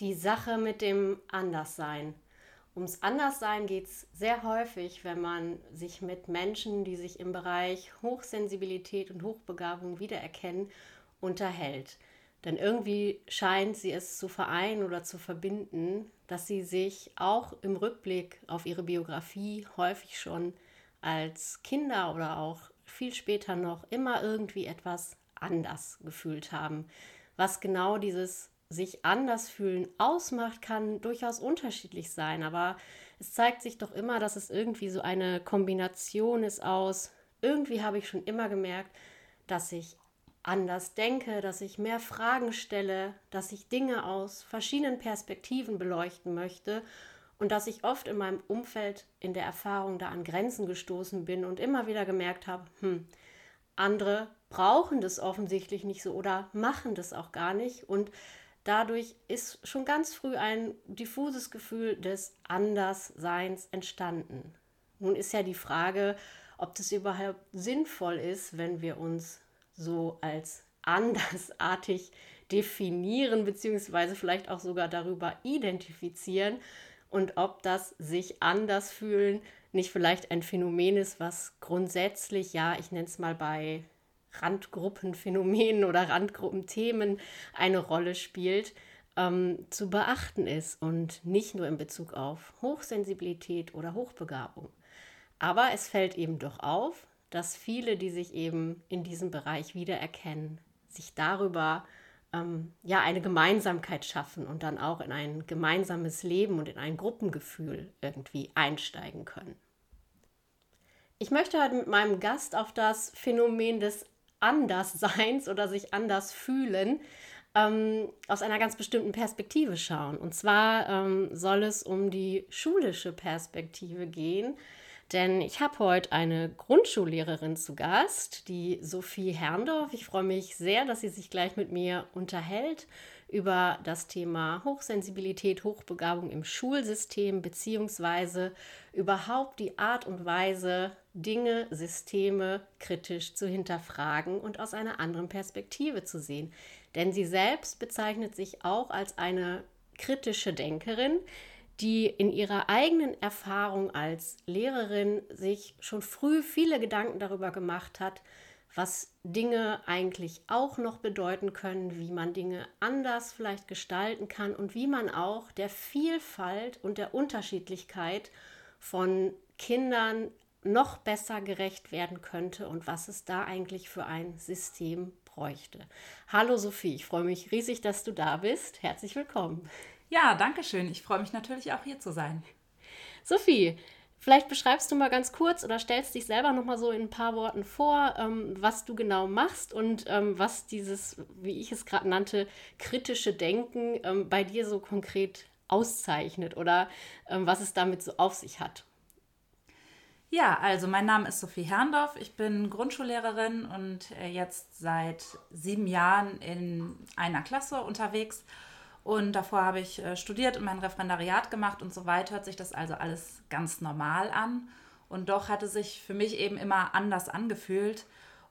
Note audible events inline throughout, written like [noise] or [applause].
Die Sache mit dem Anderssein. Ums Anderssein geht es sehr häufig, wenn man sich mit Menschen, die sich im Bereich Hochsensibilität und Hochbegabung wiedererkennen, unterhält. Denn irgendwie scheint sie es zu vereinen oder zu verbinden, dass sie sich auch im Rückblick auf ihre Biografie häufig schon als Kinder oder auch viel später noch immer irgendwie etwas anders gefühlt haben. Was genau dieses sich anders fühlen ausmacht, kann durchaus unterschiedlich sein. Aber es zeigt sich doch immer, dass es irgendwie so eine Kombination ist aus, irgendwie habe ich schon immer gemerkt, dass ich anders denke, dass ich mehr Fragen stelle, dass ich Dinge aus verschiedenen Perspektiven beleuchten möchte und dass ich oft in meinem Umfeld in der Erfahrung da an Grenzen gestoßen bin und immer wieder gemerkt habe, hm, andere brauchen das offensichtlich nicht so oder machen das auch gar nicht und Dadurch ist schon ganz früh ein diffuses Gefühl des Andersseins entstanden. Nun ist ja die Frage, ob das überhaupt sinnvoll ist, wenn wir uns so als andersartig definieren, beziehungsweise vielleicht auch sogar darüber identifizieren und ob das sich anders fühlen nicht vielleicht ein Phänomen ist, was grundsätzlich, ja, ich nenne es mal bei Randgruppenphänomenen oder Randgruppenthemen eine Rolle spielt, ähm, zu beachten ist und nicht nur in Bezug auf Hochsensibilität oder Hochbegabung. Aber es fällt eben doch auf, dass viele, die sich eben in diesem Bereich wiedererkennen, sich darüber ähm, ja eine Gemeinsamkeit schaffen und dann auch in ein gemeinsames Leben und in ein Gruppengefühl irgendwie einsteigen können. Ich möchte heute mit meinem Gast auf das Phänomen des Andersseins [laughs] oder sich anders fühlen, ähm, aus einer ganz bestimmten Perspektive schauen. Und zwar ähm, soll es um die schulische Perspektive gehen. Denn ich habe heute eine Grundschullehrerin zu Gast, die Sophie Herrndorf. Ich freue mich sehr, dass sie sich gleich mit mir unterhält über das Thema Hochsensibilität, Hochbegabung im Schulsystem, beziehungsweise überhaupt die Art und Weise, Dinge, Systeme kritisch zu hinterfragen und aus einer anderen Perspektive zu sehen. Denn sie selbst bezeichnet sich auch als eine kritische Denkerin, die in ihrer eigenen Erfahrung als Lehrerin sich schon früh viele Gedanken darüber gemacht hat, was Dinge eigentlich auch noch bedeuten können, wie man Dinge anders vielleicht gestalten kann und wie man auch der Vielfalt und der Unterschiedlichkeit von Kindern noch besser gerecht werden könnte und was es da eigentlich für ein System bräuchte. Hallo Sophie, ich freue mich riesig, dass du da bist. Herzlich willkommen. Ja, danke schön. Ich freue mich natürlich auch hier zu sein. Sophie, Vielleicht beschreibst du mal ganz kurz oder stellst dich selber noch mal so in ein paar Worten vor, ähm, was du genau machst und ähm, was dieses, wie ich es gerade nannte, kritische Denken ähm, bei dir so konkret auszeichnet oder ähm, was es damit so auf sich hat. Ja, also mein Name ist Sophie Herrndorf. Ich bin Grundschullehrerin und äh, jetzt seit sieben Jahren in einer Klasse unterwegs und davor habe ich äh, studiert und mein Referendariat gemacht und so weiter. Hört sich das also alles ganz normal an. Und doch hatte sich für mich eben immer anders angefühlt.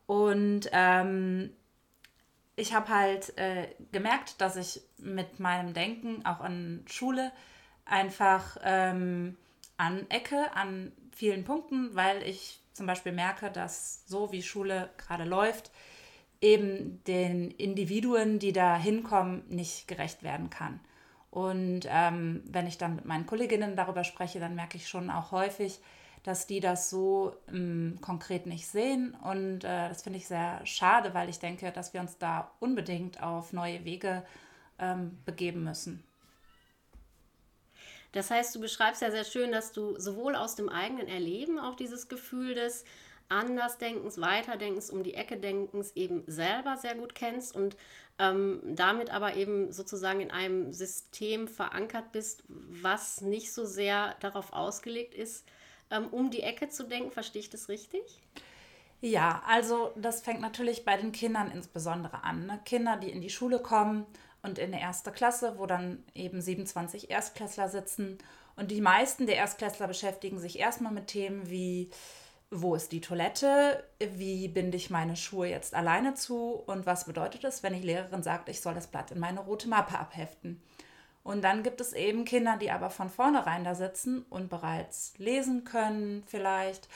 Und ähm, ich habe halt äh, gemerkt, dass ich mit meinem Denken auch an Schule einfach ähm, anecke an vielen Punkten, weil ich zum Beispiel merke, dass so wie Schule gerade läuft, eben den Individuen, die da hinkommen, nicht gerecht werden kann. Und ähm, wenn ich dann mit meinen Kolleginnen darüber spreche, dann merke ich schon auch häufig, dass die das so ähm, konkret nicht sehen. Und äh, das finde ich sehr schade, weil ich denke, dass wir uns da unbedingt auf neue Wege ähm, begeben müssen. Das heißt, du beschreibst ja sehr schön, dass du sowohl aus dem eigenen Erleben auch dieses Gefühl des Andersdenkens, Weiterdenkens, um die Ecke Denkens eben selber sehr gut kennst und ähm, damit aber eben sozusagen in einem System verankert bist, was nicht so sehr darauf ausgelegt ist, ähm, um die Ecke zu denken. Verstehe ich das richtig? Ja, also das fängt natürlich bei den Kindern insbesondere an. Ne? Kinder, die in die Schule kommen und in der erste Klasse, wo dann eben 27 Erstklässler sitzen. Und die meisten der Erstklässler beschäftigen sich erstmal mit Themen wie wo ist die Toilette, wie binde ich meine Schuhe jetzt alleine zu und was bedeutet es, wenn die Lehrerin sagt, ich soll das Blatt in meine rote Mappe abheften. Und dann gibt es eben Kinder, die aber von vornherein da sitzen und bereits lesen können vielleicht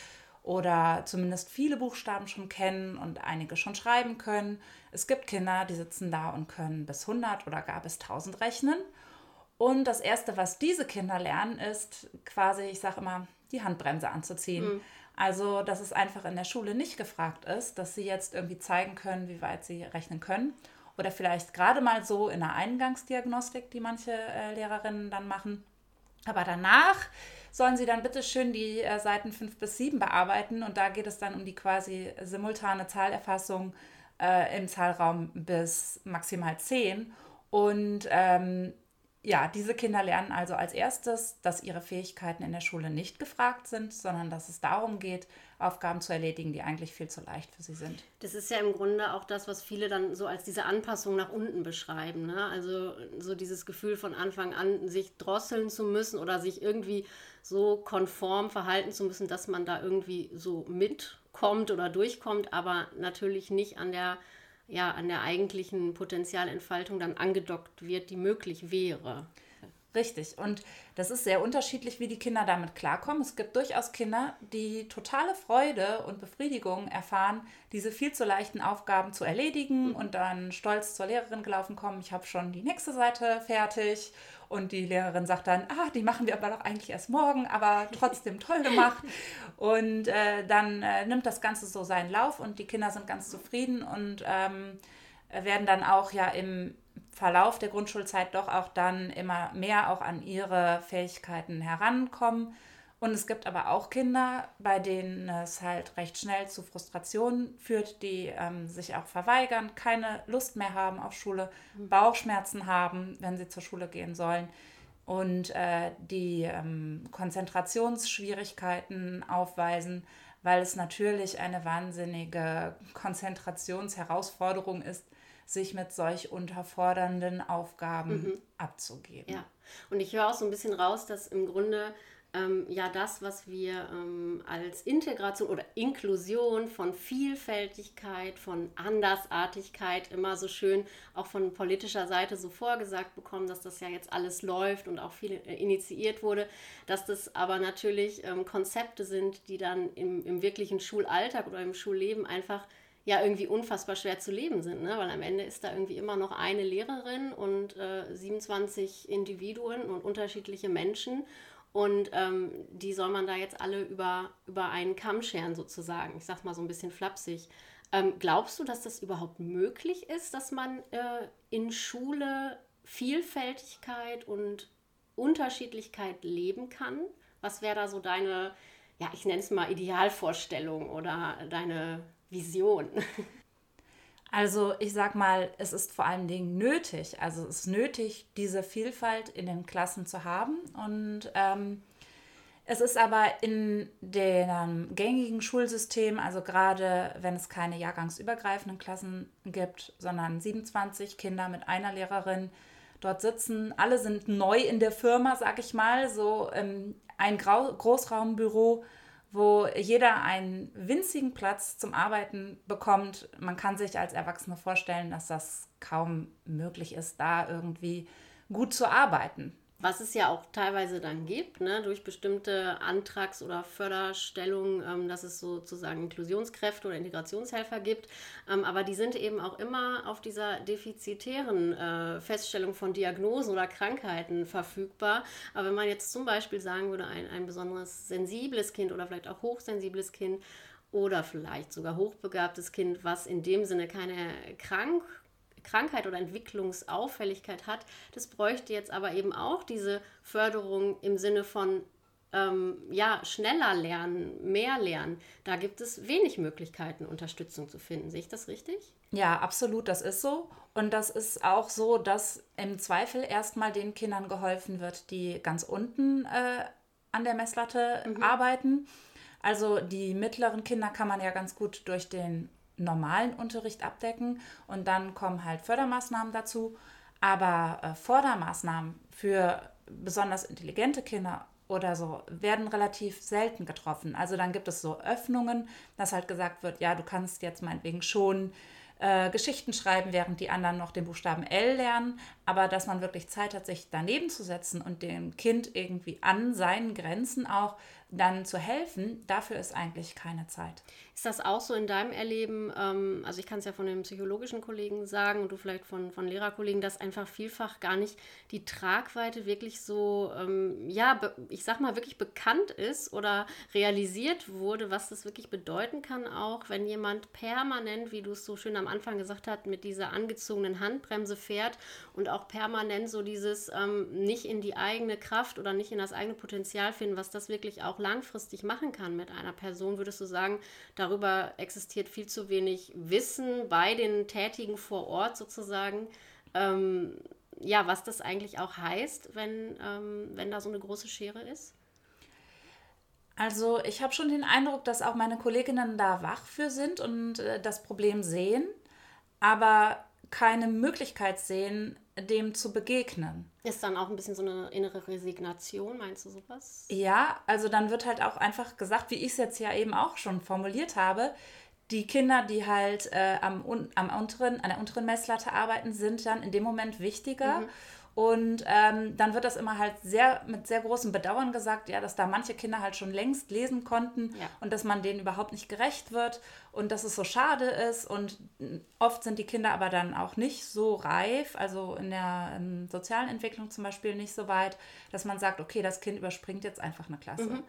oder zumindest viele Buchstaben schon kennen und einige schon schreiben können. Es gibt Kinder, die sitzen da und können bis 100 oder gar bis 1000 rechnen. Und das Erste, was diese Kinder lernen, ist quasi, ich sage immer, die Handbremse anzuziehen. Mhm. Also, dass es einfach in der Schule nicht gefragt ist, dass sie jetzt irgendwie zeigen können, wie weit sie rechnen können. Oder vielleicht gerade mal so in der Eingangsdiagnostik, die manche äh, Lehrerinnen dann machen. Aber danach sollen sie dann bitte schön die äh, Seiten 5 bis 7 bearbeiten. Und da geht es dann um die quasi simultane Zahlerfassung äh, im Zahlraum bis maximal 10. Und ähm, ja, diese Kinder lernen also als erstes, dass ihre Fähigkeiten in der Schule nicht gefragt sind, sondern dass es darum geht, Aufgaben zu erledigen, die eigentlich viel zu leicht für sie sind. Das ist ja im Grunde auch das, was viele dann so als diese Anpassung nach unten beschreiben. Ne? Also so dieses Gefühl von Anfang an, sich drosseln zu müssen oder sich irgendwie so konform verhalten zu müssen, dass man da irgendwie so mitkommt oder durchkommt, aber natürlich nicht an der ja, an der eigentlichen Potenzialentfaltung dann angedockt wird, die möglich wäre. Richtig. Und das ist sehr unterschiedlich, wie die Kinder damit klarkommen. Es gibt durchaus Kinder, die totale Freude und Befriedigung erfahren, diese viel zu leichten Aufgaben zu erledigen und dann stolz zur Lehrerin gelaufen kommen. Ich habe schon die nächste Seite fertig. Und die Lehrerin sagt dann, ah, die machen wir aber doch eigentlich erst morgen, aber trotzdem toll gemacht. [laughs] Und äh, dann äh, nimmt das Ganze so seinen Lauf und die Kinder sind ganz zufrieden und ähm, werden dann auch ja im Verlauf der Grundschulzeit doch auch dann immer mehr auch an ihre Fähigkeiten herankommen. Und es gibt aber auch Kinder, bei denen es halt recht schnell zu Frustrationen führt, die ähm, sich auch verweigern, keine Lust mehr haben auf Schule, mhm. Bauchschmerzen haben, wenn sie zur Schule gehen sollen und äh, die ähm, Konzentrationsschwierigkeiten aufweisen, weil es natürlich eine wahnsinnige Konzentrationsherausforderung ist, sich mit solch unterfordernden Aufgaben mhm. abzugeben. Ja, und ich höre auch so ein bisschen raus, dass im Grunde ähm, ja das, was wir ähm, als Integration oder Inklusion von Vielfältigkeit, von Andersartigkeit immer so schön auch von politischer Seite so vorgesagt bekommen, dass das ja jetzt alles läuft und auch viel äh, initiiert wurde, dass das aber natürlich ähm, Konzepte sind, die dann im, im wirklichen Schulalltag oder im Schulleben einfach ja irgendwie unfassbar schwer zu leben sind, ne? weil am Ende ist da irgendwie immer noch eine Lehrerin und äh, 27 Individuen und unterschiedliche Menschen und ähm, die soll man da jetzt alle über, über einen Kamm scheren sozusagen. Ich sag mal so ein bisschen flapsig. Ähm, glaubst du, dass das überhaupt möglich ist, dass man äh, in Schule Vielfältigkeit und Unterschiedlichkeit leben kann? Was wäre da so deine, ja, ich nenne es mal Idealvorstellung oder deine Vision? [laughs] Also ich sag mal, es ist vor allen Dingen nötig, also es ist nötig, diese Vielfalt in den Klassen zu haben. Und ähm, es ist aber in dem gängigen Schulsystem, also gerade wenn es keine jahrgangsübergreifenden Klassen gibt, sondern 27 Kinder mit einer Lehrerin dort sitzen, alle sind neu in der Firma, sag ich mal, so ähm, ein Grau Großraumbüro wo jeder einen winzigen Platz zum Arbeiten bekommt. Man kann sich als Erwachsene vorstellen, dass das kaum möglich ist, da irgendwie gut zu arbeiten was es ja auch teilweise dann gibt, ne, durch bestimmte Antrags- oder Förderstellungen, ähm, dass es sozusagen Inklusionskräfte oder Integrationshelfer gibt. Ähm, aber die sind eben auch immer auf dieser defizitären äh, Feststellung von Diagnosen oder Krankheiten verfügbar. Aber wenn man jetzt zum Beispiel sagen würde, ein, ein besonders sensibles Kind oder vielleicht auch hochsensibles Kind, oder vielleicht sogar hochbegabtes Kind, was in dem Sinne keine krank Krankheit oder Entwicklungsauffälligkeit hat. Das bräuchte jetzt aber eben auch diese Förderung im Sinne von ähm, ja, schneller lernen, mehr lernen. Da gibt es wenig Möglichkeiten, Unterstützung zu finden. Sehe ich das richtig? Ja, absolut, das ist so. Und das ist auch so, dass im Zweifel erstmal den Kindern geholfen wird, die ganz unten äh, an der Messlatte mhm. arbeiten. Also die mittleren Kinder kann man ja ganz gut durch den normalen Unterricht abdecken und dann kommen halt Fördermaßnahmen dazu. Aber äh, Fördermaßnahmen für besonders intelligente Kinder oder so werden relativ selten getroffen. Also dann gibt es so Öffnungen, dass halt gesagt wird, ja, du kannst jetzt meinetwegen schon äh, Geschichten schreiben, während die anderen noch den Buchstaben L lernen, aber dass man wirklich Zeit hat, sich daneben zu setzen und dem Kind irgendwie an seinen Grenzen auch dann zu helfen, dafür ist eigentlich keine Zeit. Ist das auch so in deinem Erleben? Ähm, also ich kann es ja von den psychologischen Kollegen sagen und du vielleicht von, von Lehrerkollegen, dass einfach vielfach gar nicht die Tragweite wirklich so, ähm, ja, ich sag mal, wirklich bekannt ist oder realisiert wurde, was das wirklich bedeuten kann, auch wenn jemand permanent, wie du es so schön am Anfang gesagt hast, mit dieser angezogenen Handbremse fährt und auch permanent so dieses ähm, nicht in die eigene Kraft oder nicht in das eigene Potenzial finden, was das wirklich auch langfristig machen kann mit einer Person, würdest du sagen, da darüber existiert viel zu wenig Wissen bei den Tätigen vor Ort sozusagen. Ähm, ja, was das eigentlich auch heißt, wenn, ähm, wenn da so eine große Schere ist? Also ich habe schon den Eindruck, dass auch meine Kolleginnen da wach für sind und äh, das Problem sehen, aber keine Möglichkeit sehen, dem zu begegnen. Ist dann auch ein bisschen so eine innere Resignation, meinst du sowas? Ja, also dann wird halt auch einfach gesagt, wie ich es jetzt ja eben auch schon formuliert habe, die Kinder, die halt äh, am, am unteren, an der unteren Messlatte arbeiten, sind dann in dem Moment wichtiger. Mhm. Und ähm, dann wird das immer halt sehr mit sehr großem Bedauern gesagt, ja, dass da manche Kinder halt schon längst lesen konnten ja. und dass man denen überhaupt nicht gerecht wird und dass es so schade ist. Und oft sind die Kinder aber dann auch nicht so reif, also in der in sozialen Entwicklung zum Beispiel nicht so weit, dass man sagt, okay, das Kind überspringt jetzt einfach eine Klasse. Mhm.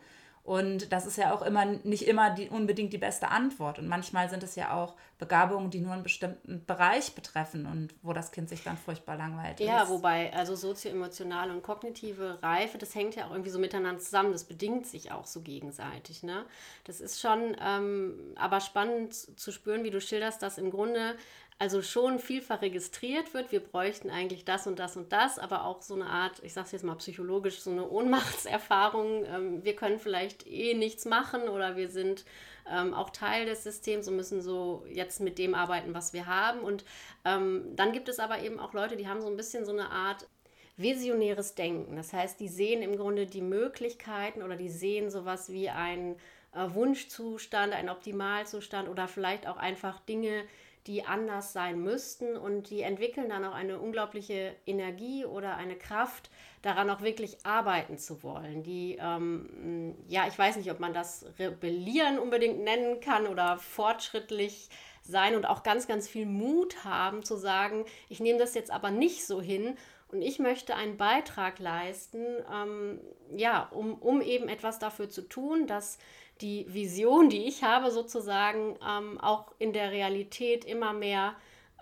Und das ist ja auch immer nicht immer die, unbedingt die beste Antwort. Und manchmal sind es ja auch Begabungen, die nur einen bestimmten Bereich betreffen und wo das Kind sich dann furchtbar langweilt. Ja, ist. wobei, also sozioemotionale und kognitive Reife, das hängt ja auch irgendwie so miteinander zusammen. Das bedingt sich auch so gegenseitig. Ne? Das ist schon ähm, aber spannend zu spüren, wie du schilderst, dass im Grunde also schon vielfach registriert wird, wir bräuchten eigentlich das und das und das, aber auch so eine Art, ich sage es jetzt mal psychologisch, so eine Ohnmachtserfahrung. Ähm, wir können vielleicht eh nichts machen oder wir sind ähm, auch Teil des Systems und müssen so jetzt mit dem arbeiten, was wir haben. Und ähm, dann gibt es aber eben auch Leute, die haben so ein bisschen so eine Art visionäres Denken. Das heißt, die sehen im Grunde die Möglichkeiten oder die sehen sowas wie einen äh, Wunschzustand, einen Optimalzustand oder vielleicht auch einfach Dinge, die anders sein müssten und die entwickeln dann auch eine unglaubliche Energie oder eine Kraft, daran auch wirklich arbeiten zu wollen. Die, ähm, ja, ich weiß nicht, ob man das Rebellieren unbedingt nennen kann oder fortschrittlich sein und auch ganz, ganz viel Mut haben zu sagen, ich nehme das jetzt aber nicht so hin und ich möchte einen Beitrag leisten, ähm, ja, um, um eben etwas dafür zu tun, dass die Vision, die ich habe, sozusagen ähm, auch in der Realität immer mehr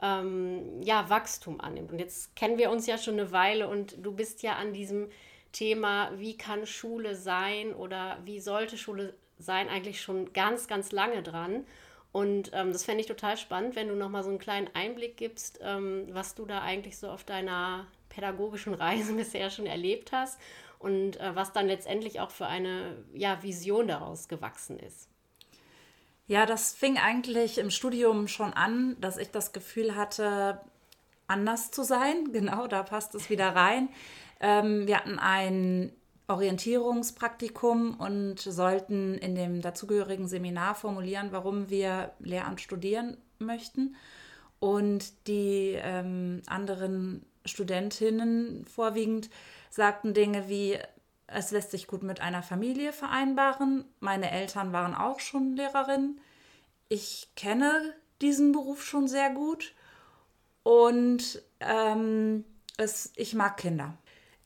ähm, ja, Wachstum annimmt. Und jetzt kennen wir uns ja schon eine Weile und du bist ja an diesem Thema, wie kann Schule sein oder wie sollte Schule sein, eigentlich schon ganz, ganz lange dran. Und ähm, das fände ich total spannend, wenn du nochmal so einen kleinen Einblick gibst, ähm, was du da eigentlich so auf deiner pädagogischen [laughs] Reise bisher schon erlebt hast und äh, was dann letztendlich auch für eine ja, Vision daraus gewachsen ist. Ja, das fing eigentlich im Studium schon an, dass ich das Gefühl hatte, anders zu sein. [laughs] Genau, da passt es wieder rein. Ähm, wir hatten ein Orientierungspraktikum und sollten in dem dazugehörigen Seminar formulieren, warum wir Lehramt studieren möchten. Und die ähm, anderen Studentinnen vorwiegend sagten Dinge wie, es lässt sich gut mit einer Familie vereinbaren. Meine Eltern waren auch schon Lehrerinnen. Ich kenne diesen Beruf schon sehr gut und ähm, es, ich mag Kinder.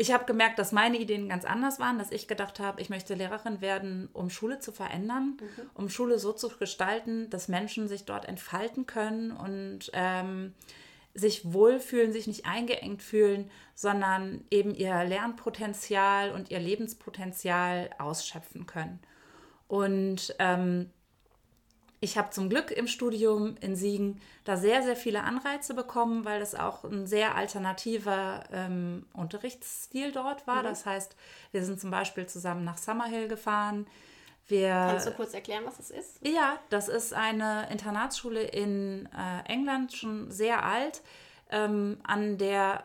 Ich habe gemerkt, dass meine Ideen ganz anders waren, dass ich gedacht habe, ich möchte Lehrerin werden, um Schule zu verändern, mhm. um Schule so zu gestalten, dass Menschen sich dort entfalten können und ähm, sich wohlfühlen, sich nicht eingeengt fühlen, sondern eben ihr Lernpotenzial und ihr Lebenspotenzial ausschöpfen können. Und ähm, ich habe zum Glück im Studium in Siegen da sehr, sehr viele Anreize bekommen, weil es auch ein sehr alternativer ähm, Unterrichtsstil dort war. Mhm. Das heißt, wir sind zum Beispiel zusammen nach Summerhill gefahren. Wir, Kannst du kurz erklären, was es ist? Ja, das ist eine Internatsschule in äh, England, schon sehr alt, ähm, an der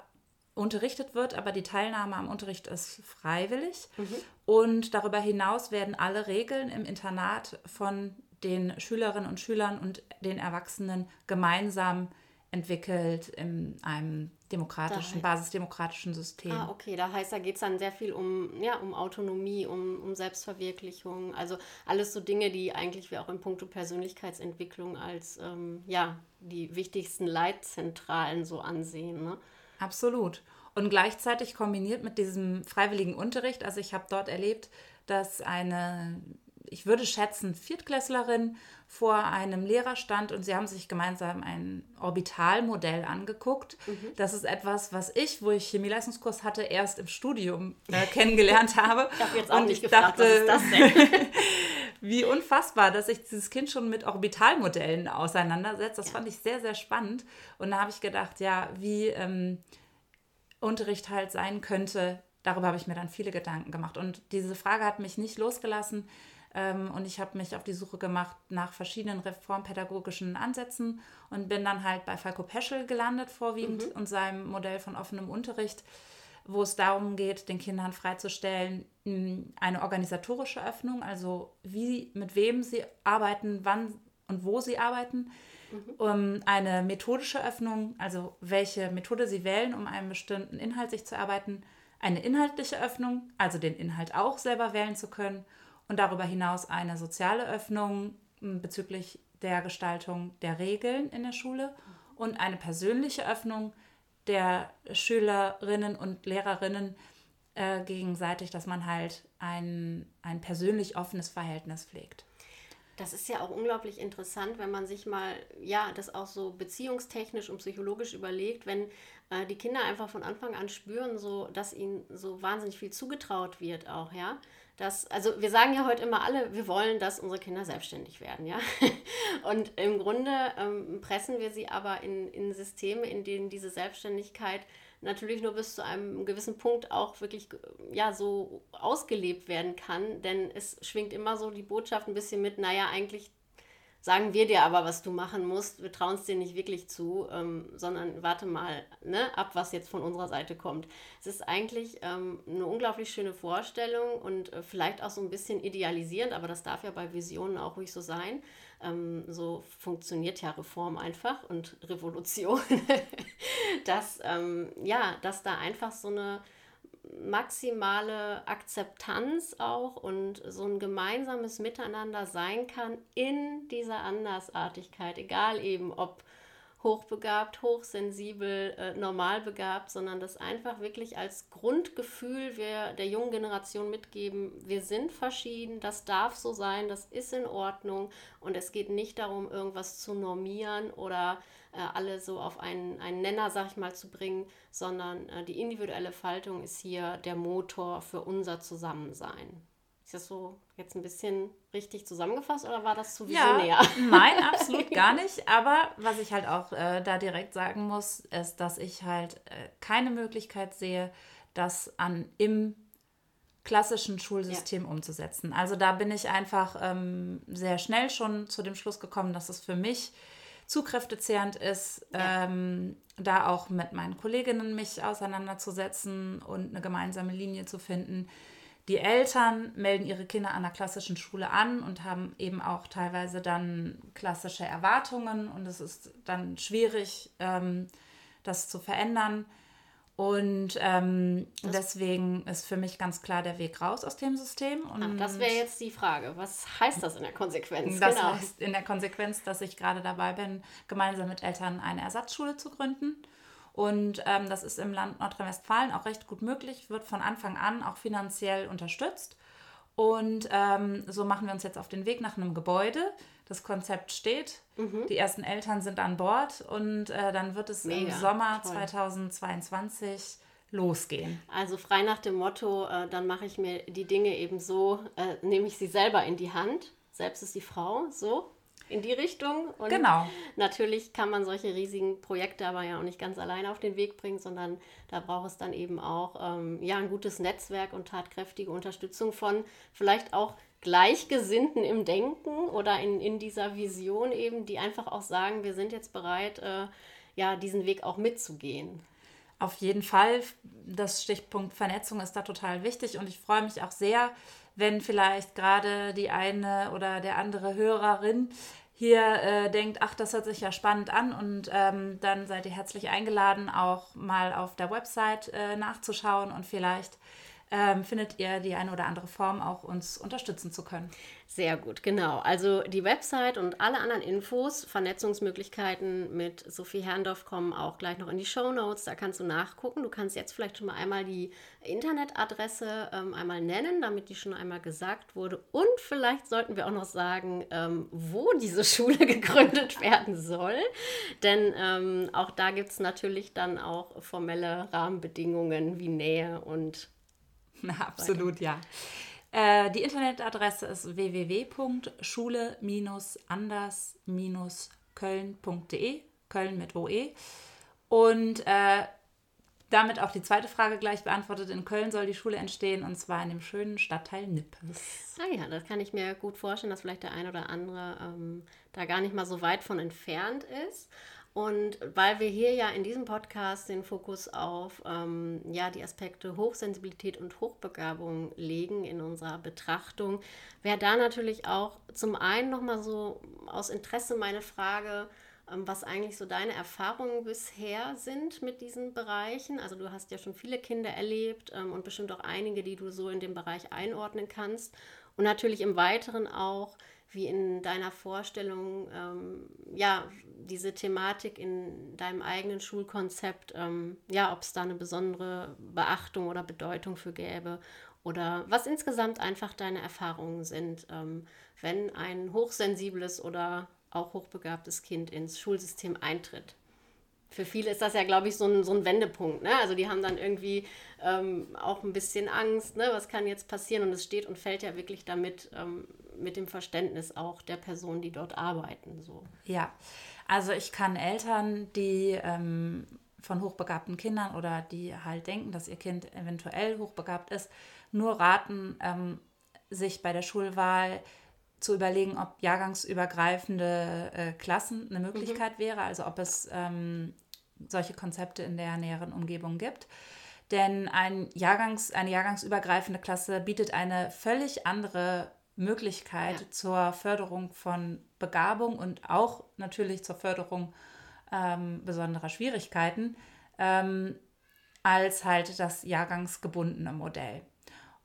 unterrichtet wird, aber die Teilnahme am Unterricht ist freiwillig. Mhm. Und darüber hinaus werden alle Regeln im Internat von den Schülerinnen und Schülern und den Erwachsenen gemeinsam entwickelt in einem demokratischen, da, basisdemokratischen System. Ah, okay, da heißt, da geht es dann sehr viel um, ja, um Autonomie, um, um Selbstverwirklichung, also alles so Dinge, die eigentlich wir auch in puncto Persönlichkeitsentwicklung als ähm, ja, die wichtigsten Leitzentralen so ansehen. Ne? Absolut. Und gleichzeitig kombiniert mit diesem freiwilligen Unterricht, also ich habe dort erlebt, dass eine ich würde schätzen, Viertklässlerin vor einem Lehrer stand und sie haben sich gemeinsam ein Orbitalmodell angeguckt. Mhm. Das ist etwas, was ich, wo ich Chemieleistungskurs hatte, erst im Studium äh, kennengelernt [laughs] habe. ich habe jetzt auch und nicht gefragt, dachte, was ist das denn? [laughs] wie unfassbar, dass sich dieses Kind schon mit Orbitalmodellen auseinandersetzt. Das ja. fand ich sehr, sehr spannend. Und da habe ich gedacht, ja, wie ähm, Unterricht halt sein könnte, darüber habe ich mir dann viele Gedanken gemacht. Und diese Frage hat mich nicht losgelassen, und ich habe mich auf die Suche gemacht nach verschiedenen reformpädagogischen Ansätzen und bin dann halt bei Falco Peschel gelandet vorwiegend mhm. und seinem Modell von offenem Unterricht, wo es darum geht, den Kindern freizustellen, eine organisatorische Öffnung, also wie, mit wem sie arbeiten, wann und wo sie arbeiten, mhm. um eine methodische Öffnung, also welche Methode sie wählen, um einen bestimmten Inhalt sich zu erarbeiten, eine inhaltliche Öffnung, also den Inhalt auch selber wählen zu können und darüber hinaus eine soziale Öffnung bezüglich der Gestaltung der Regeln in der Schule und eine persönliche Öffnung der Schülerinnen und Lehrerinnen äh, gegenseitig, dass man halt ein, ein persönlich offenes Verhältnis pflegt. Das ist ja auch unglaublich interessant, wenn man sich mal, ja, das auch so beziehungstechnisch und psychologisch überlegt, wenn äh, die Kinder einfach von Anfang an spüren, so, dass ihnen so wahnsinnig viel zugetraut wird auch, ja dass, also wir sagen ja heute immer alle, wir wollen, dass unsere Kinder selbstständig werden, ja. [laughs] Und im Grunde ähm, pressen wir sie aber in, in Systeme, in denen diese Selbstständigkeit natürlich nur bis zu einem gewissen Punkt auch wirklich ja so ausgelebt werden kann, denn es schwingt immer so die Botschaft ein bisschen mit, naja, eigentlich sagen wir dir aber, was du machen musst. Wir trauen es dir nicht wirklich zu, ähm, sondern warte mal ne, ab, was jetzt von unserer Seite kommt. Es ist eigentlich ähm, eine unglaublich schöne Vorstellung und äh, vielleicht auch so ein bisschen idealisierend, aber das darf ja bei Visionen auch ruhig so sein. Ähm, so funktioniert ja Reform einfach und Revolution, [laughs] dass, ähm, ja, dass da einfach so eine maximale Akzeptanz auch und so ein gemeinsames Miteinander sein kann in dieser Andersartigkeit, egal eben ob hochbegabt, hochsensibel, äh, normalbegabt, sondern das einfach wirklich als Grundgefühl wir der jungen Generation mitgeben, wir sind verschieden, das darf so sein, das ist in Ordnung und es geht nicht darum, irgendwas zu normieren oder äh, alle so auf einen, einen Nenner, sag ich mal, zu bringen, sondern äh, die individuelle Faltung ist hier der Motor für unser Zusammensein. Ist das so jetzt ein bisschen richtig zusammengefasst oder war das zu visionär? Ja, [laughs] nein, absolut [laughs] gar nicht. Aber was ich halt auch äh, da direkt sagen muss, ist, dass ich halt äh, keine Möglichkeit sehe, das an im klassischen Schulsystem ja. umzusetzen. Also da bin ich einfach ähm, sehr schnell schon zu dem Schluss gekommen, dass es für mich zu kräftezehrend ist, ja. ähm, da auch mit meinen Kolleginnen mich auseinanderzusetzen und eine gemeinsame Linie zu finden. Die Eltern melden ihre Kinder an der klassischen Schule an und haben eben auch teilweise dann klassische Erwartungen und es ist dann schwierig, ähm, das zu verändern. Und ähm, deswegen ist für mich ganz klar der Weg raus aus dem System. Und Ach, das wäre jetzt die Frage. Was heißt das in der Konsequenz? Das genau. heißt in der Konsequenz, dass ich gerade dabei bin, gemeinsam mit Eltern eine Ersatzschule zu gründen. Und ähm, das ist im Land Nordrhein-Westfalen auch recht gut möglich, wird von Anfang an auch finanziell unterstützt. Und ähm, so machen wir uns jetzt auf den Weg nach einem Gebäude das Konzept steht. Mhm. Die ersten Eltern sind an Bord und äh, dann wird es Mega, im Sommer toll. 2022 losgehen. Also frei nach dem Motto, äh, dann mache ich mir die Dinge eben so, äh, nehme ich sie selber in die Hand. Selbst ist die Frau, so in die Richtung. Und genau. Natürlich kann man solche riesigen Projekte aber ja auch nicht ganz alleine auf den Weg bringen, sondern da braucht es dann eben auch ähm, ja, ein gutes Netzwerk und tatkräftige Unterstützung von vielleicht auch Gleichgesinnten im Denken oder in, in dieser Vision eben, die einfach auch sagen, wir sind jetzt bereit, äh, ja, diesen Weg auch mitzugehen. Auf jeden Fall, das Stichpunkt Vernetzung ist da total wichtig und ich freue mich auch sehr, wenn vielleicht gerade die eine oder der andere Hörerin hier äh, denkt, ach, das hört sich ja spannend an und ähm, dann seid ihr herzlich eingeladen, auch mal auf der Website äh, nachzuschauen und vielleicht ähm, findet ihr die eine oder andere Form auch uns unterstützen zu können. Sehr gut, genau. Also die Website und alle anderen Infos, Vernetzungsmöglichkeiten mit Sophie Herrndorf kommen auch gleich noch in die Show Notes. Da kannst du nachgucken. Du kannst jetzt vielleicht schon mal einmal die Internetadresse ähm, einmal nennen, damit die schon einmal gesagt wurde. Und vielleicht sollten wir auch noch sagen, ähm, wo diese [laughs] Schule gegründet werden soll. Denn ähm, auch da gibt es natürlich dann auch formelle Rahmenbedingungen wie Nähe und [laughs] absolut, ja. Äh, die Internetadresse ist www.schule-anders-köln.de, Köln mit OE. Und äh, damit auch die zweite Frage gleich beantwortet. In Köln soll die Schule entstehen und zwar in dem schönen Stadtteil Nippes. Ah ja, das kann ich mir gut vorstellen, dass vielleicht der ein oder andere ähm, da gar nicht mal so weit von entfernt ist. Und weil wir hier ja in diesem Podcast den Fokus auf ähm, ja, die Aspekte Hochsensibilität und Hochbegabung legen in unserer Betrachtung, wäre da natürlich auch zum einen nochmal so aus Interesse meine Frage, ähm, was eigentlich so deine Erfahrungen bisher sind mit diesen Bereichen. Also du hast ja schon viele Kinder erlebt ähm, und bestimmt auch einige, die du so in dem Bereich einordnen kannst. Und natürlich im Weiteren auch, wie in deiner Vorstellung, ähm, ja, diese Thematik in deinem eigenen Schulkonzept, ähm, ja, ob es da eine besondere Beachtung oder Bedeutung für gäbe oder was insgesamt einfach deine Erfahrungen sind, ähm, wenn ein hochsensibles oder auch hochbegabtes Kind ins Schulsystem eintritt für viele ist das ja, glaube ich, so ein, so ein Wendepunkt. Ne? Also die haben dann irgendwie ähm, auch ein bisschen Angst, ne? was kann jetzt passieren? Und es steht und fällt ja wirklich damit, ähm, mit dem Verständnis auch der Personen, die dort arbeiten. So. Ja, also ich kann Eltern, die ähm, von hochbegabten Kindern oder die halt denken, dass ihr Kind eventuell hochbegabt ist, nur raten, ähm, sich bei der Schulwahl zu überlegen, ob jahrgangsübergreifende äh, Klassen eine Möglichkeit mhm. wäre, also ob es ähm, solche Konzepte in der näheren Umgebung gibt. Denn ein Jahrgangs, eine jahrgangsübergreifende Klasse bietet eine völlig andere Möglichkeit ja. zur Förderung von Begabung und auch natürlich zur Förderung ähm, besonderer Schwierigkeiten ähm, als halt das jahrgangsgebundene Modell.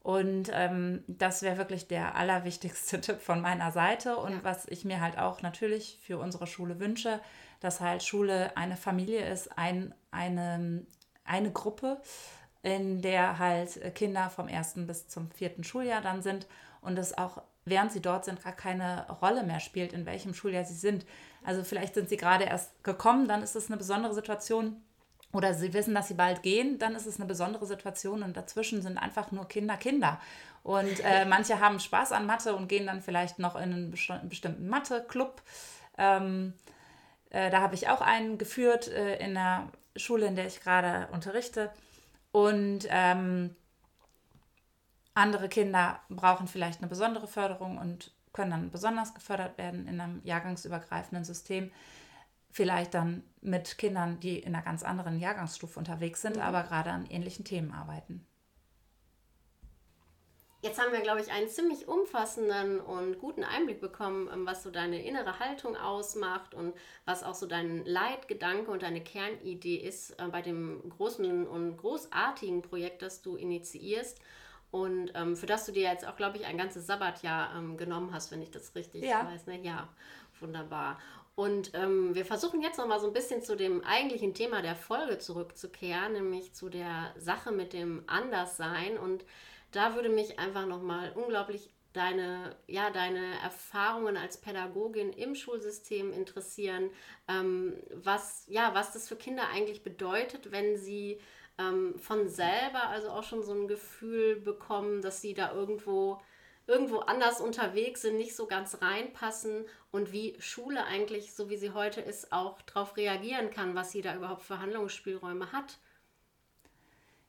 Und ähm, das wäre wirklich der allerwichtigste [laughs] Tipp von meiner Seite und ja. was ich mir halt auch natürlich für unsere Schule wünsche, dass halt Schule eine Familie ist, ein, eine, eine Gruppe, in der halt Kinder vom ersten bis zum vierten Schuljahr dann sind und es auch, während sie dort sind, gar keine Rolle mehr spielt, in welchem Schuljahr sie sind. Also vielleicht sind sie gerade erst gekommen, dann ist es eine besondere Situation. Oder sie wissen, dass sie bald gehen, dann ist es eine besondere Situation und dazwischen sind einfach nur Kinder Kinder. Und äh, manche haben Spaß an Mathe und gehen dann vielleicht noch in einen bestimmten Mathe-Club. Ähm, äh, da habe ich auch einen geführt äh, in der Schule, in der ich gerade unterrichte. Und ähm, andere Kinder brauchen vielleicht eine besondere Förderung und können dann besonders gefördert werden in einem jahrgangsübergreifenden System. Vielleicht dann mit Kindern, die in einer ganz anderen Jahrgangsstufe unterwegs sind, mhm. aber gerade an ähnlichen Themen arbeiten. Jetzt haben wir, glaube ich, einen ziemlich umfassenden und guten Einblick bekommen, ähm, was so deine innere Haltung ausmacht und was auch so dein Leitgedanke und deine Kernidee ist äh, bei dem großen und großartigen Projekt, das du initiierst und ähm, für das du dir jetzt auch, glaube ich, ein ganzes Sabbatjahr ähm, genommen hast, wenn ich das richtig ja. weiß. Ne? Ja, wunderbar. Und ähm, wir versuchen jetzt nochmal so ein bisschen zu dem eigentlichen Thema der Folge zurückzukehren, nämlich zu der Sache mit dem Anderssein und da würde mich einfach nochmal unglaublich deine, ja, deine Erfahrungen als Pädagogin im Schulsystem interessieren, ähm, was, ja, was das für Kinder eigentlich bedeutet, wenn sie ähm, von selber also auch schon so ein Gefühl bekommen, dass sie da irgendwo irgendwo anders unterwegs sind, nicht so ganz reinpassen und wie Schule eigentlich, so wie sie heute ist, auch darauf reagieren kann, was sie da überhaupt für Handlungsspielräume hat.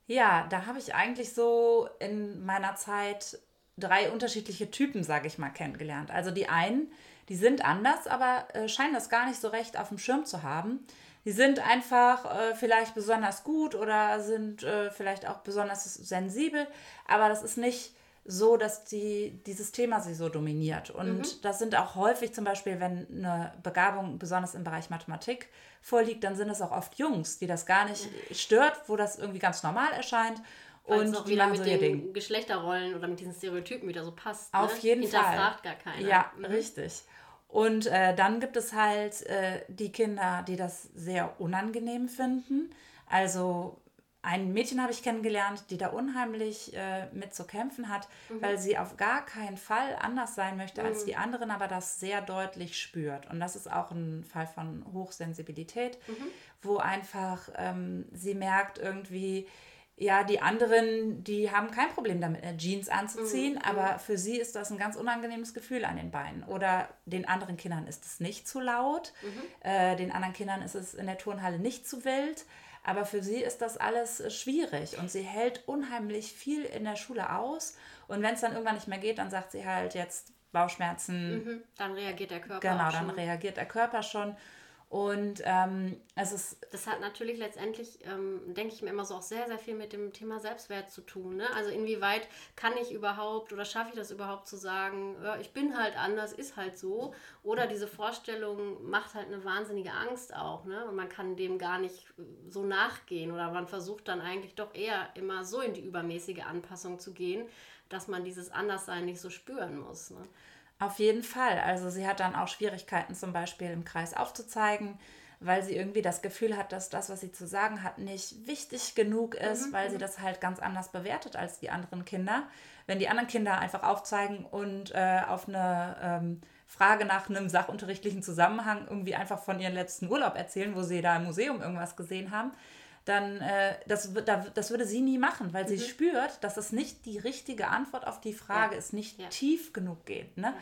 Ja, da habe ich eigentlich so in meiner Zeit drei unterschiedliche Typen, sage ich mal, kennengelernt. Also die einen, die sind anders, aber äh, scheinen das gar nicht so recht auf dem Schirm zu haben. Die sind einfach äh, vielleicht besonders gut oder sind äh, vielleicht auch besonders sensibel, aber das ist nicht so, dass die, dieses Thema sie so dominiert. Und mhm. das sind auch häufig zum Beispiel, wenn eine Begabung besonders im Bereich Mathematik vorliegt, dann sind es auch oft Jungs, die das gar nicht stört, wo das irgendwie ganz normal erscheint. Weil und auch wieder mit so den Ding. Geschlechterrollen oder mit diesen Stereotypen wieder so passt. Auf ne? jeden Hinterfragt Fall. gar keiner. Ja, mhm. richtig. Und äh, dann gibt es halt äh, die Kinder, die das sehr unangenehm finden. Also ein Mädchen habe ich kennengelernt, die da unheimlich äh, mit zu kämpfen hat, mhm. weil sie auf gar keinen Fall anders sein möchte als mhm. die anderen, aber das sehr deutlich spürt. Und das ist auch ein Fall von Hochsensibilität, mhm. wo einfach ähm, sie merkt irgendwie, ja, die anderen, die haben kein Problem damit, Jeans anzuziehen, mhm. aber für sie ist das ein ganz unangenehmes Gefühl an den Beinen. Oder den anderen Kindern ist es nicht zu laut, mhm. äh, den anderen Kindern ist es in der Turnhalle nicht zu wild. Aber für sie ist das alles äh, schwierig und sie hält unheimlich viel in der Schule aus. Und wenn es dann irgendwann nicht mehr geht, dann sagt sie halt jetzt Bauchschmerzen. Mhm, dann reagiert der Körper. Genau, dann reagiert der Körper schon. Und ähm, es ist. Das hat natürlich letztendlich, ähm, denke ich mir immer so, auch sehr, sehr viel mit dem Thema Selbstwert zu tun. Ne? Also inwieweit kann ich überhaupt oder schaffe ich das überhaupt zu sagen, ja, ich bin halt anders, ist halt so. Oder diese Vorstellung macht halt eine wahnsinnige Angst auch. Ne? Und man kann dem gar nicht so nachgehen. Oder man versucht dann eigentlich doch eher immer so in die übermäßige Anpassung zu gehen, dass man dieses Anderssein nicht so spüren muss. Ne? Auf jeden Fall. Also sie hat dann auch Schwierigkeiten zum Beispiel im Kreis aufzuzeigen, weil sie irgendwie das Gefühl hat, dass das, was sie zu sagen hat, nicht wichtig genug ist, mhm. weil sie mhm. das halt ganz anders bewertet als die anderen Kinder. Wenn die anderen Kinder einfach aufzeigen und äh, auf eine ähm, Frage nach einem sachunterrichtlichen Zusammenhang irgendwie einfach von ihrem letzten Urlaub erzählen, wo sie da im Museum irgendwas gesehen haben, dann äh, das, das würde sie nie machen, weil mhm. sie spürt, dass es nicht die richtige Antwort auf die Frage ja. ist, nicht ja. tief genug geht. Ne?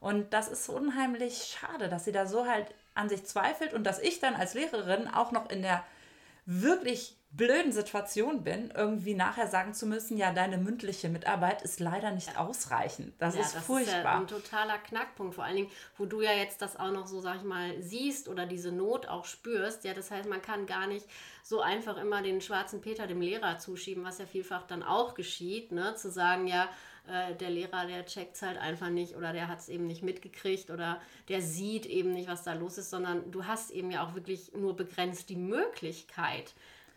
Und das ist unheimlich schade, dass sie da so halt an sich zweifelt und dass ich dann als Lehrerin auch noch in der wirklich blöden Situation bin, irgendwie nachher sagen zu müssen, ja, deine mündliche Mitarbeit ist leider nicht ausreichend. Das ja, ist das furchtbar. Das ist ja ein totaler Knackpunkt, vor allen Dingen, wo du ja jetzt das auch noch so, sag ich mal, siehst oder diese Not auch spürst. Ja, das heißt, man kann gar nicht so einfach immer den schwarzen Peter dem Lehrer zuschieben, was ja vielfach dann auch geschieht, ne? zu sagen, ja, äh, der Lehrer, der checkt es halt einfach nicht oder der hat es eben nicht mitgekriegt oder der sieht eben nicht, was da los ist, sondern du hast eben ja auch wirklich nur begrenzt die Möglichkeit,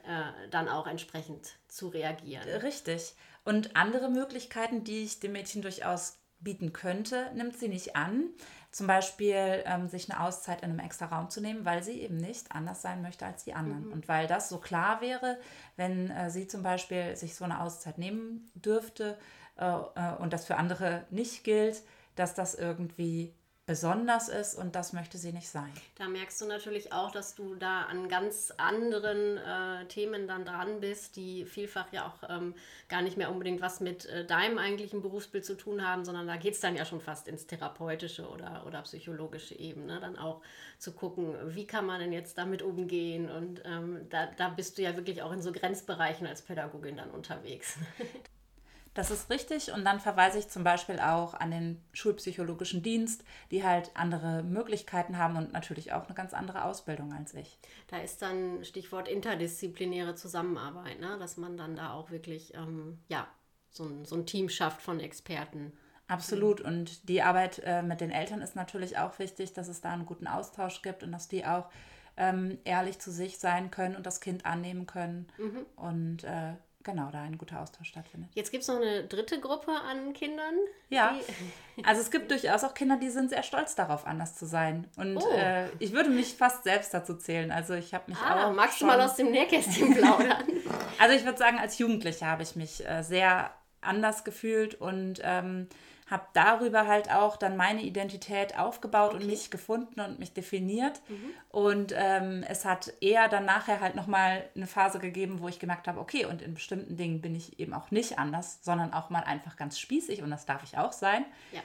äh, dann auch entsprechend zu reagieren. Richtig. Und andere Möglichkeiten, die ich dem Mädchen durchaus bieten könnte, nimmt sie nicht an. Zum Beispiel ähm, sich eine Auszeit in einem extra Raum zu nehmen, weil sie eben nicht anders sein möchte als die anderen. Mhm. Und weil das so klar wäre, wenn äh, sie zum Beispiel sich so eine Auszeit nehmen dürfte äh, äh, und das für andere nicht gilt, dass das irgendwie besonders ist und das möchte sie nicht sein. Da merkst du natürlich auch, dass du da an ganz anderen äh, Themen dann dran bist, die vielfach ja auch ähm, gar nicht mehr unbedingt was mit äh, deinem eigentlichen Berufsbild zu tun haben, sondern da geht es dann ja schon fast ins therapeutische oder, oder psychologische Ebene, dann auch zu gucken, wie kann man denn jetzt damit umgehen und ähm, da, da bist du ja wirklich auch in so Grenzbereichen als Pädagogin dann unterwegs. [laughs] Das ist richtig. Und dann verweise ich zum Beispiel auch an den schulpsychologischen Dienst, die halt andere Möglichkeiten haben und natürlich auch eine ganz andere Ausbildung als ich. Da ist dann Stichwort interdisziplinäre Zusammenarbeit, ne? dass man dann da auch wirklich ähm, ja, so, ein, so ein Team schafft von Experten. Absolut. Und die Arbeit äh, mit den Eltern ist natürlich auch wichtig, dass es da einen guten Austausch gibt und dass die auch ähm, ehrlich zu sich sein können und das Kind annehmen können. Mhm. Und äh, genau, da ein guter Austausch stattfindet. Jetzt gibt es noch eine dritte Gruppe an Kindern. Ja, [laughs] also es gibt durchaus auch Kinder, die sind sehr stolz darauf, anders zu sein. Und oh. äh, ich würde mich fast selbst dazu zählen. Also ich habe mich ah, auch. Magst schon... du mal aus dem Nähkästchen plaudern? [laughs] also ich würde sagen, als Jugendliche habe ich mich äh, sehr anders gefühlt und ähm, habe darüber halt auch dann meine Identität aufgebaut okay. und mich gefunden und mich definiert. Mhm. Und ähm, es hat eher dann nachher halt nochmal eine Phase gegeben, wo ich gemerkt habe, okay, und in bestimmten Dingen bin ich eben auch nicht anders, sondern auch mal einfach ganz spießig und das darf ich auch sein. Ja.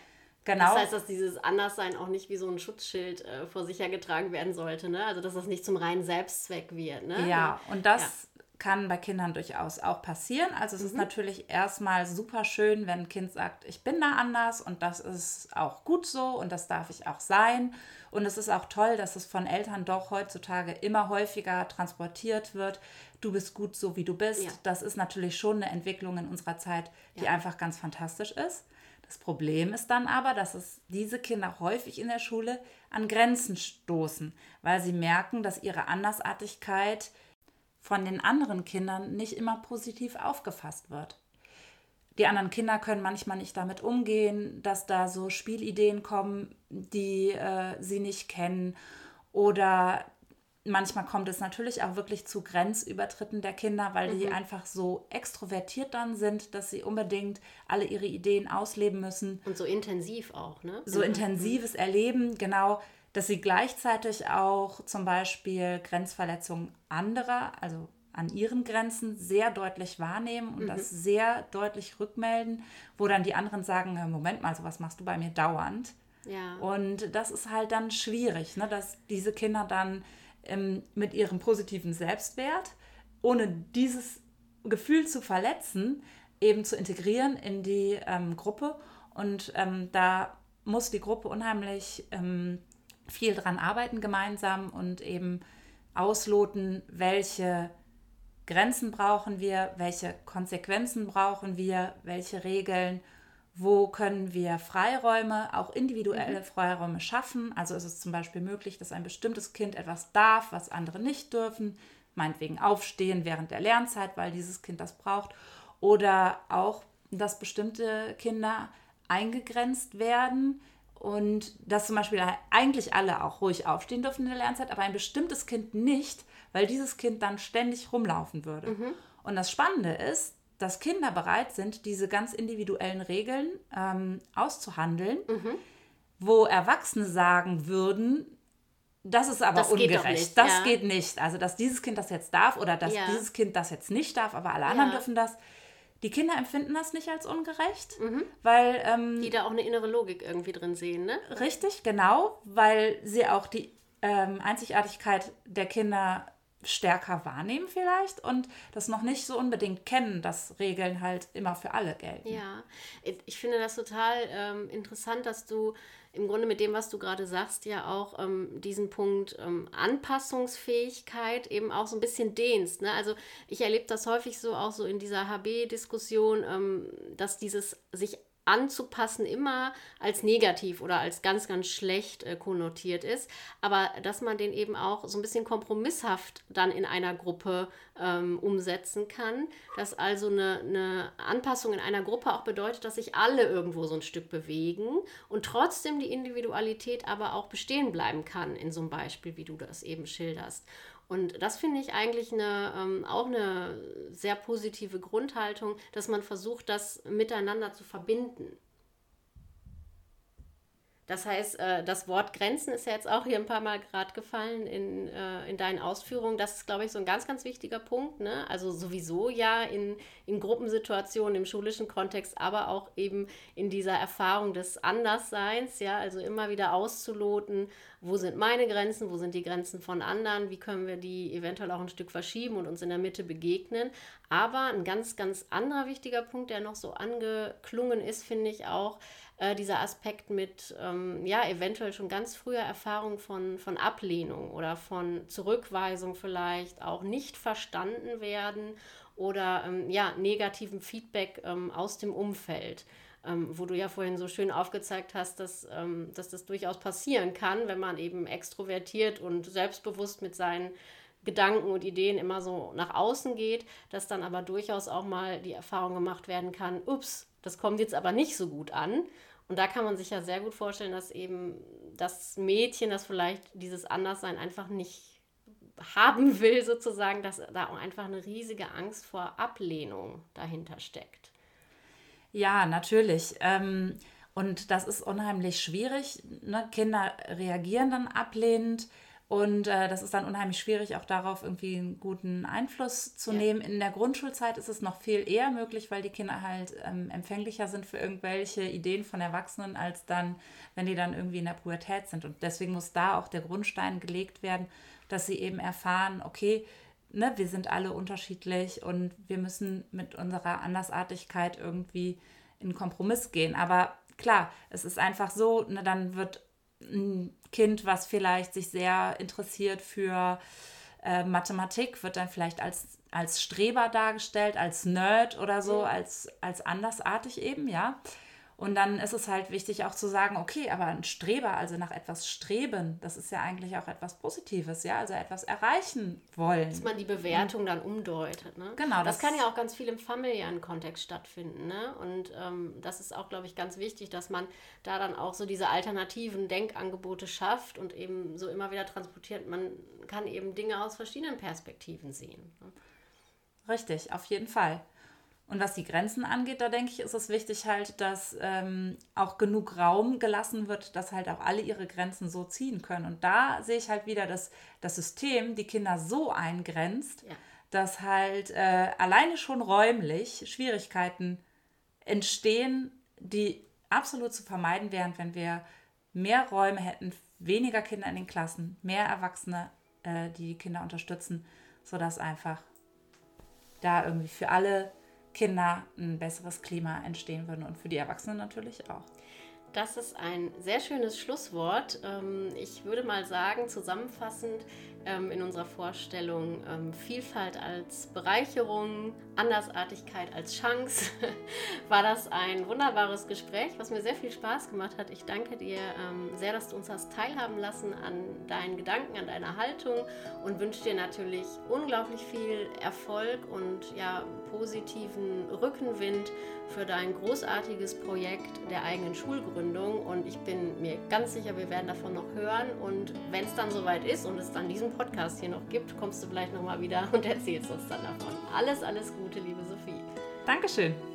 Genau. Das heißt, dass dieses Anderssein auch nicht wie so ein Schutzschild äh, vor sich hergetragen werden sollte, ne? Also dass das nicht zum reinen Selbstzweck wird, ne? Ja, und das ja kann bei Kindern durchaus auch passieren. Also es mhm. ist natürlich erstmal super schön, wenn ein Kind sagt, ich bin da anders und das ist auch gut so und das darf ich auch sein. Und es ist auch toll, dass es von Eltern doch heutzutage immer häufiger transportiert wird. Du bist gut so, wie du bist. Ja. Das ist natürlich schon eine Entwicklung in unserer Zeit, die ja. einfach ganz fantastisch ist. Das Problem ist dann aber, dass es diese Kinder häufig in der Schule an Grenzen stoßen, weil sie merken, dass ihre Andersartigkeit von den anderen Kindern nicht immer positiv aufgefasst wird. Die anderen Kinder können manchmal nicht damit umgehen, dass da so Spielideen kommen, die äh, sie nicht kennen. Oder manchmal kommt es natürlich auch wirklich zu Grenzübertritten der Kinder, weil mhm. die einfach so extrovertiert dann sind, dass sie unbedingt alle ihre Ideen ausleben müssen. Und so intensiv auch, ne? So mhm. intensives Erleben, genau dass sie gleichzeitig auch zum Beispiel Grenzverletzungen anderer, also an ihren Grenzen sehr deutlich wahrnehmen und mhm. das sehr deutlich rückmelden, wo dann die anderen sagen, Moment mal, so was machst du bei mir dauernd. Ja. Und das ist halt dann schwierig, ne, dass diese Kinder dann ähm, mit ihrem positiven Selbstwert, ohne dieses Gefühl zu verletzen, eben zu integrieren in die ähm, Gruppe. Und ähm, da muss die Gruppe unheimlich ähm, viel dran arbeiten gemeinsam und eben ausloten, welche Grenzen brauchen wir, welche Konsequenzen brauchen wir, welche Regeln, wo können wir Freiräume, auch individuelle mhm. Freiräume schaffen. Also ist es zum Beispiel möglich, dass ein bestimmtes Kind etwas darf, was andere nicht dürfen, meinetwegen aufstehen während der Lernzeit, weil dieses Kind das braucht. Oder auch, dass bestimmte Kinder eingegrenzt werden, und dass zum Beispiel eigentlich alle auch ruhig aufstehen dürfen in der Lernzeit, aber ein bestimmtes Kind nicht, weil dieses Kind dann ständig rumlaufen würde. Mhm. Und das Spannende ist, dass Kinder bereit sind, diese ganz individuellen Regeln ähm, auszuhandeln, mhm. wo Erwachsene sagen würden, das ist aber das ungerecht. Geht das ja. geht nicht. Also, dass dieses Kind das jetzt darf oder dass ja. dieses Kind das jetzt nicht darf, aber alle anderen ja. dürfen das. Die Kinder empfinden das nicht als ungerecht, mhm. weil. Ähm, die da auch eine innere Logik irgendwie drin sehen, ne? Richtig, genau, weil sie auch die ähm, Einzigartigkeit der Kinder stärker wahrnehmen vielleicht und das noch nicht so unbedingt kennen, dass Regeln halt immer für alle gelten. Ja, ich finde das total ähm, interessant, dass du im Grunde mit dem, was du gerade sagst, ja auch ähm, diesen Punkt ähm, Anpassungsfähigkeit eben auch so ein bisschen dehnst. Ne? Also ich erlebe das häufig so auch so in dieser HB-Diskussion, ähm, dass dieses sich anzupassen immer als negativ oder als ganz, ganz schlecht äh, konnotiert ist, aber dass man den eben auch so ein bisschen kompromisshaft dann in einer Gruppe ähm, umsetzen kann, dass also eine, eine Anpassung in einer Gruppe auch bedeutet, dass sich alle irgendwo so ein Stück bewegen und trotzdem die Individualität aber auch bestehen bleiben kann in so einem Beispiel, wie du das eben schilderst. Und das finde ich eigentlich eine, ähm, auch eine sehr positive Grundhaltung, dass man versucht, das miteinander zu verbinden. Das heißt, äh, das Wort Grenzen ist ja jetzt auch hier ein paar Mal gerade gefallen in, äh, in deinen Ausführungen. Das ist, glaube ich, so ein ganz, ganz wichtiger Punkt. Ne? Also sowieso ja in, in Gruppensituationen, im schulischen Kontext, aber auch eben in dieser Erfahrung des Andersseins. Ja? Also immer wieder auszuloten, wo sind meine Grenzen, wo sind die Grenzen von anderen, wie können wir die eventuell auch ein Stück verschieben und uns in der Mitte begegnen. Aber ein ganz, ganz anderer wichtiger Punkt, der noch so angeklungen ist, finde ich auch, äh, dieser Aspekt mit, ähm, ja, eventuell schon ganz früher Erfahrung von, von Ablehnung oder von Zurückweisung vielleicht, auch nicht verstanden werden oder ähm, ja, negativem Feedback ähm, aus dem Umfeld. Ähm, wo du ja vorhin so schön aufgezeigt hast, dass, ähm, dass das durchaus passieren kann, wenn man eben extrovertiert und selbstbewusst mit seinen Gedanken und Ideen immer so nach außen geht, dass dann aber durchaus auch mal die Erfahrung gemacht werden kann, ups, das kommt jetzt aber nicht so gut an. Und da kann man sich ja sehr gut vorstellen, dass eben das Mädchen, das vielleicht dieses Anderssein einfach nicht haben [laughs] will, sozusagen, dass da auch einfach eine riesige Angst vor Ablehnung dahinter steckt. Ja, natürlich. Ähm, und das ist unheimlich schwierig. Ne? Kinder reagieren dann ablehnend. Und äh, das ist dann unheimlich schwierig, auch darauf irgendwie einen guten Einfluss zu ja. nehmen. In der Grundschulzeit ist es noch viel eher möglich, weil die Kinder halt ähm, empfänglicher sind für irgendwelche Ideen von Erwachsenen, als dann, wenn die dann irgendwie in der Pubertät sind. Und deswegen muss da auch der Grundstein gelegt werden, dass sie eben erfahren, okay, ne, wir sind alle unterschiedlich und wir müssen mit unserer Andersartigkeit irgendwie in Kompromiss gehen. Aber klar, es ist einfach so, ne, dann wird ein Kind, was vielleicht sich sehr interessiert für äh, Mathematik, wird dann vielleicht als, als Streber dargestellt, als Nerd oder so, als, als andersartig eben, ja. Und dann ist es halt wichtig auch zu sagen, okay, aber ein Streber, also nach etwas streben, das ist ja eigentlich auch etwas Positives, ja, also etwas erreichen wollen. Dass man die Bewertung dann umdeutet, ne? Genau. Das, das kann ja auch ganz viel im familiären Kontext stattfinden, ne? Und ähm, das ist auch, glaube ich, ganz wichtig, dass man da dann auch so diese alternativen Denkangebote schafft und eben so immer wieder transportiert. Man kann eben Dinge aus verschiedenen Perspektiven sehen. Ne? Richtig, auf jeden Fall. Und was die Grenzen angeht, da denke ich, ist es wichtig halt, dass ähm, auch genug Raum gelassen wird, dass halt auch alle ihre Grenzen so ziehen können. Und da sehe ich halt wieder, dass das System die Kinder so eingrenzt, ja. dass halt äh, alleine schon räumlich Schwierigkeiten entstehen, die absolut zu vermeiden wären, wenn wir mehr Räume hätten, weniger Kinder in den Klassen, mehr Erwachsene, äh, die die Kinder unterstützen, sodass einfach da irgendwie für alle Kinder ein besseres Klima entstehen würde und für die Erwachsenen natürlich auch. Das ist ein sehr schönes Schlusswort. Ähm, ich würde mal sagen, zusammenfassend, ähm, in unserer Vorstellung ähm, Vielfalt als Bereicherung, Andersartigkeit als Chance, [laughs] war das ein wunderbares Gespräch, was mir sehr viel Spaß gemacht hat. Ich danke dir sehr, dass du uns hast teilhaben lassen an deinen Gedanken, an deiner Haltung und wünsche dir natürlich unglaublich viel Erfolg und ja, positiven Rückenwind für dein großartiges Projekt der eigenen Schulgründung. Und ich bin mir ganz sicher, wir werden davon noch hören. Und wenn es dann soweit ist und es dann diesen Podcast hier noch gibt, kommst du vielleicht nochmal wieder und [laughs] erzählst uns dann davon. Alles, alles Gute, liebe Sophie. Dankeschön.